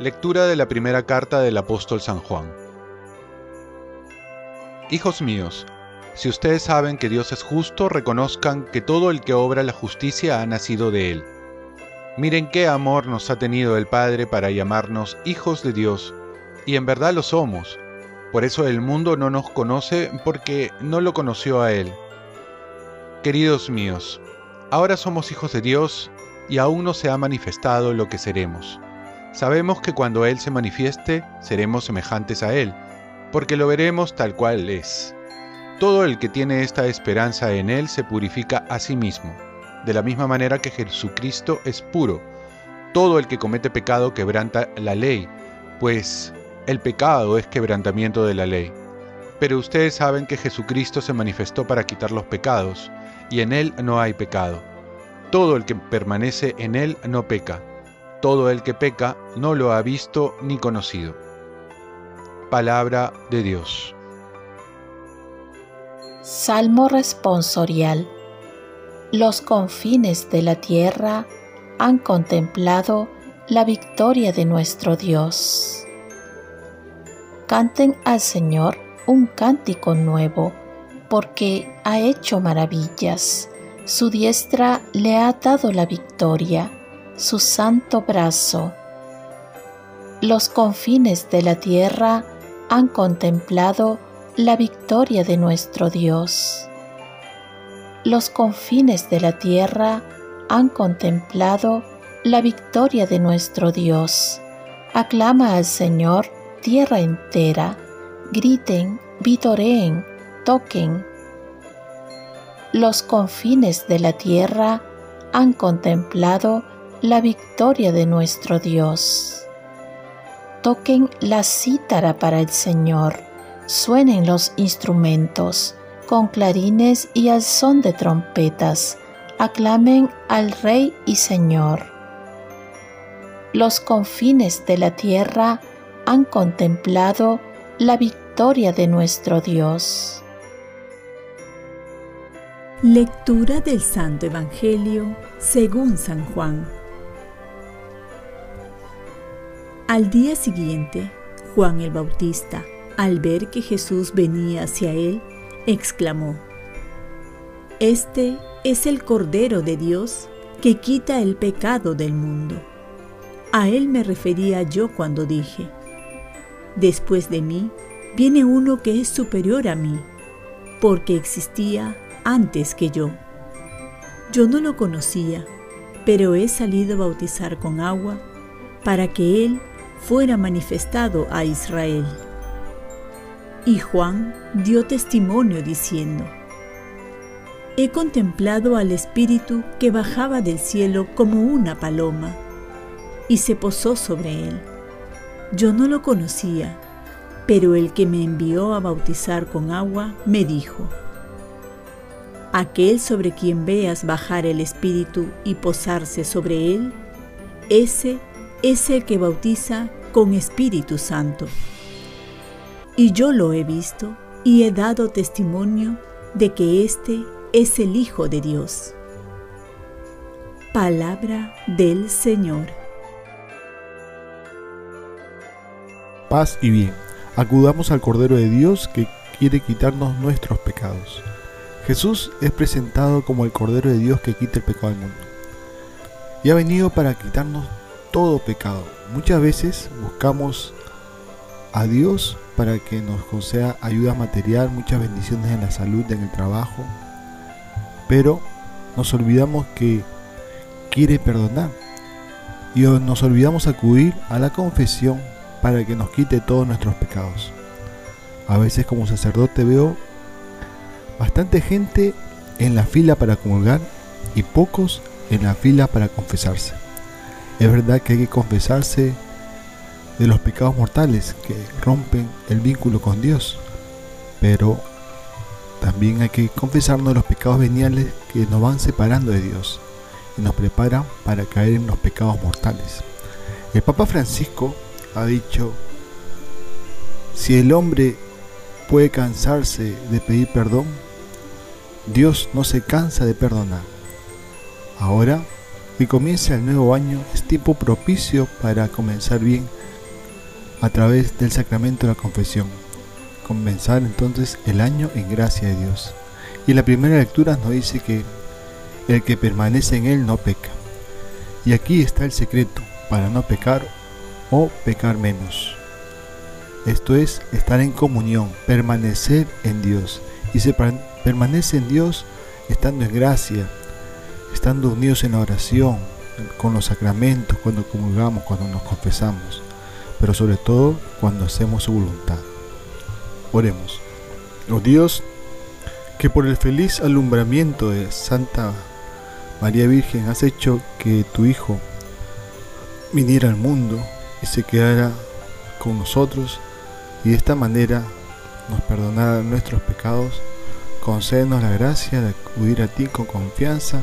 Lectura de la primera carta del apóstol San Juan. Hijos míos, si ustedes saben que Dios es justo, reconozcan que todo el que obra la justicia ha nacido de Él. Miren qué amor nos ha tenido el Padre para llamarnos hijos de Dios, y en verdad lo somos. Por eso el mundo no nos conoce porque no lo conoció a Él. Queridos míos, ahora somos hijos de Dios y aún no se ha manifestado lo que seremos. Sabemos que cuando Él se manifieste, seremos semejantes a Él, porque lo veremos tal cual es. Todo el que tiene esta esperanza en Él se purifica a sí mismo, de la misma manera que Jesucristo es puro. Todo el que comete pecado quebranta la ley, pues el pecado es quebrantamiento de la ley. Pero ustedes saben que Jesucristo se manifestó para quitar los pecados, y en Él no hay pecado. Todo el que permanece en Él no peca. Todo el que peca no lo ha visto ni conocido. Palabra de Dios. Salmo responsorial. Los confines de la tierra han contemplado la victoria de nuestro Dios. Canten al Señor un cántico nuevo porque ha hecho maravillas. Su diestra le ha dado la victoria, su santo brazo. Los confines de la tierra han contemplado la victoria de nuestro Dios. Los confines de la tierra han contemplado la victoria de nuestro Dios. Aclama al Señor tierra entera, griten, vitoreen, toquen. Los confines de la tierra han contemplado la victoria de nuestro Dios. Toquen la cítara para el Señor, suenen los instrumentos, con clarines y al son de trompetas, aclamen al Rey y Señor. Los confines de la tierra han contemplado la victoria de nuestro Dios. Lectura del Santo Evangelio según San Juan. Al día siguiente, Juan el Bautista, al ver que Jesús venía hacia él, exclamó, Este es el Cordero de Dios que quita el pecado del mundo. A él me refería yo cuando dije, Después de mí viene uno que es superior a mí, porque existía antes que yo. Yo no lo conocía, pero he salido a bautizar con agua para que Él fuera manifestado a Israel. Y Juan dio testimonio diciendo, He contemplado al Espíritu que bajaba del cielo como una paloma y se posó sobre él. Yo no lo conocía, pero el que me envió a bautizar con agua me dijo, aquel sobre quien veas bajar el Espíritu y posarse sobre él, ese es el que bautiza con Espíritu Santo. Y yo lo he visto y he dado testimonio de que éste es el Hijo de Dios. Palabra del Señor. Paz y bien. Acudamos al Cordero de Dios que quiere quitarnos nuestros pecados. Jesús es presentado como el Cordero de Dios que quita el pecado del mundo. Y ha venido para quitarnos todo pecado. Muchas veces buscamos a Dios para que nos conceda ayuda material, muchas bendiciones en la salud, en el trabajo, pero nos olvidamos que quiere perdonar y nos olvidamos acudir a la confesión para que nos quite todos nuestros pecados. A veces como sacerdote veo bastante gente en la fila para comulgar y pocos en la fila para confesarse. Es verdad que hay que confesarse de los pecados mortales que rompen el vínculo con Dios, pero también hay que confesarnos de los pecados veniales que nos van separando de Dios y nos preparan para caer en los pecados mortales. El Papa Francisco ha dicho, si el hombre puede cansarse de pedir perdón, Dios no se cansa de perdonar. Ahora que comienza el nuevo año, es tiempo propicio para comenzar bien a través del sacramento de la confesión. Comenzar entonces el año en gracia de Dios. Y la primera lectura nos dice que el que permanece en él no peca. Y aquí está el secreto para no pecar o pecar menos. Esto es estar en comunión, permanecer en Dios. Y se permanece en Dios estando en gracia, estando unidos en la oración, con los sacramentos, cuando comulgamos, cuando nos confesamos, pero sobre todo cuando hacemos su voluntad. Oremos. Oh Dios, que por el feliz alumbramiento de Santa María Virgen has hecho que tu Hijo viniera al mundo y se quedara con nosotros y de esta manera nos perdonara nuestros pecados, concédenos la gracia de acudir a ti con confianza